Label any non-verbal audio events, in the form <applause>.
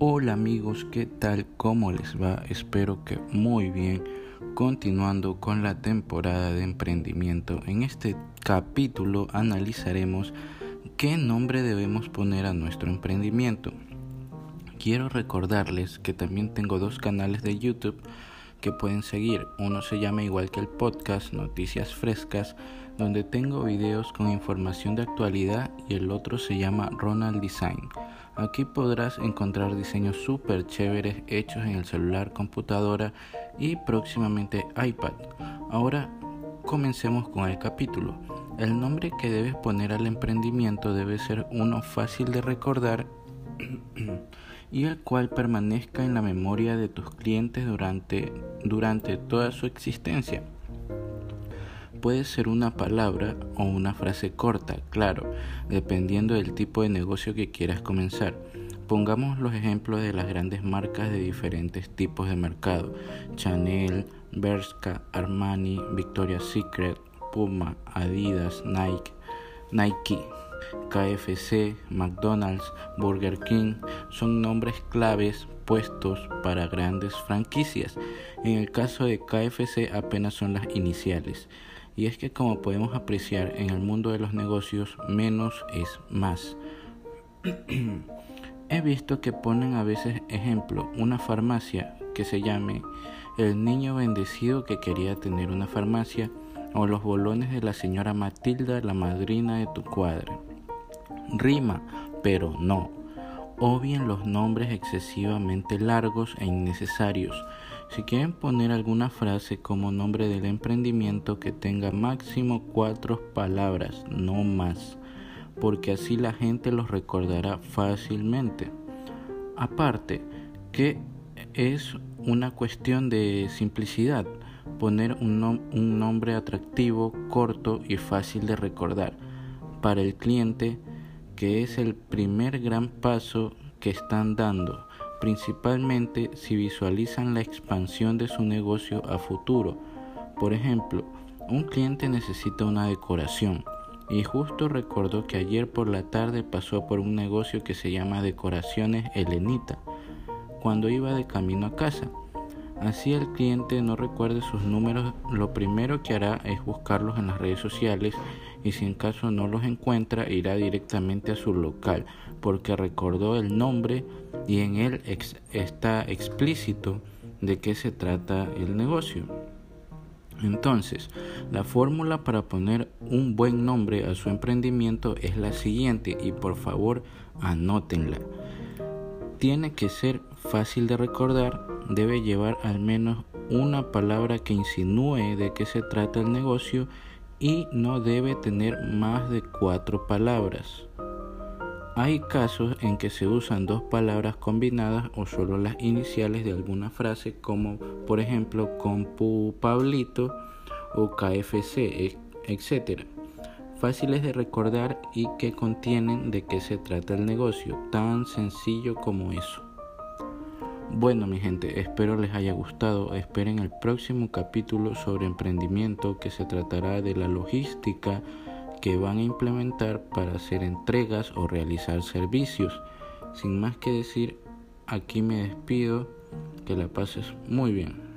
Hola amigos, ¿qué tal? ¿Cómo les va? Espero que muy bien. Continuando con la temporada de emprendimiento, en este capítulo analizaremos qué nombre debemos poner a nuestro emprendimiento. Quiero recordarles que también tengo dos canales de YouTube que pueden seguir. Uno se llama igual que el podcast Noticias Frescas, donde tengo videos con información de actualidad y el otro se llama Ronald Design. Aquí podrás encontrar diseños súper chéveres hechos en el celular, computadora y próximamente iPad. Ahora comencemos con el capítulo. El nombre que debes poner al emprendimiento debe ser uno fácil de recordar <clears throat> y el cual permanezca en la memoria de tus clientes durante, durante toda su existencia. Puede ser una palabra o una frase corta, claro, dependiendo del tipo de negocio que quieras comenzar. Pongamos los ejemplos de las grandes marcas de diferentes tipos de mercado. Chanel, Bershka, Armani, Victoria's Secret, Puma, Adidas, Nike, Nike. KFC, McDonald's, Burger King son nombres claves puestos para grandes franquicias. En el caso de KFC apenas son las iniciales. Y es que como podemos apreciar en el mundo de los negocios, menos es más. <clears throat> He visto que ponen a veces ejemplo una farmacia que se llame El niño bendecido que quería tener una farmacia o los bolones de la señora Matilda, la madrina de tu cuadra. Rima, pero no. O bien los nombres excesivamente largos e innecesarios. Si quieren poner alguna frase como nombre del emprendimiento que tenga máximo cuatro palabras, no más, porque así la gente los recordará fácilmente. Aparte, que es una cuestión de simplicidad poner un nombre atractivo, corto y fácil de recordar para el cliente, que es el primer gran paso que están dando, principalmente si visualizan la expansión de su negocio a futuro. Por ejemplo, un cliente necesita una decoración y justo recordó que ayer por la tarde pasó por un negocio que se llama Decoraciones Helenita cuando iba de camino a casa. Así el cliente no recuerde sus números, lo primero que hará es buscarlos en las redes sociales y si en caso no los encuentra irá directamente a su local porque recordó el nombre y en él está explícito de qué se trata el negocio. Entonces, la fórmula para poner un buen nombre a su emprendimiento es la siguiente y por favor anótenla. Tiene que ser fácil de recordar, debe llevar al menos una palabra que insinúe de qué se trata el negocio y no debe tener más de cuatro palabras. Hay casos en que se usan dos palabras combinadas o solo las iniciales de alguna frase como por ejemplo compu Pablito o KFC, etc. Fáciles de recordar y que contienen de qué se trata el negocio, tan sencillo como eso. Bueno mi gente, espero les haya gustado. Esperen el próximo capítulo sobre emprendimiento que se tratará de la logística que van a implementar para hacer entregas o realizar servicios. Sin más que decir, aquí me despido. Que la pases muy bien.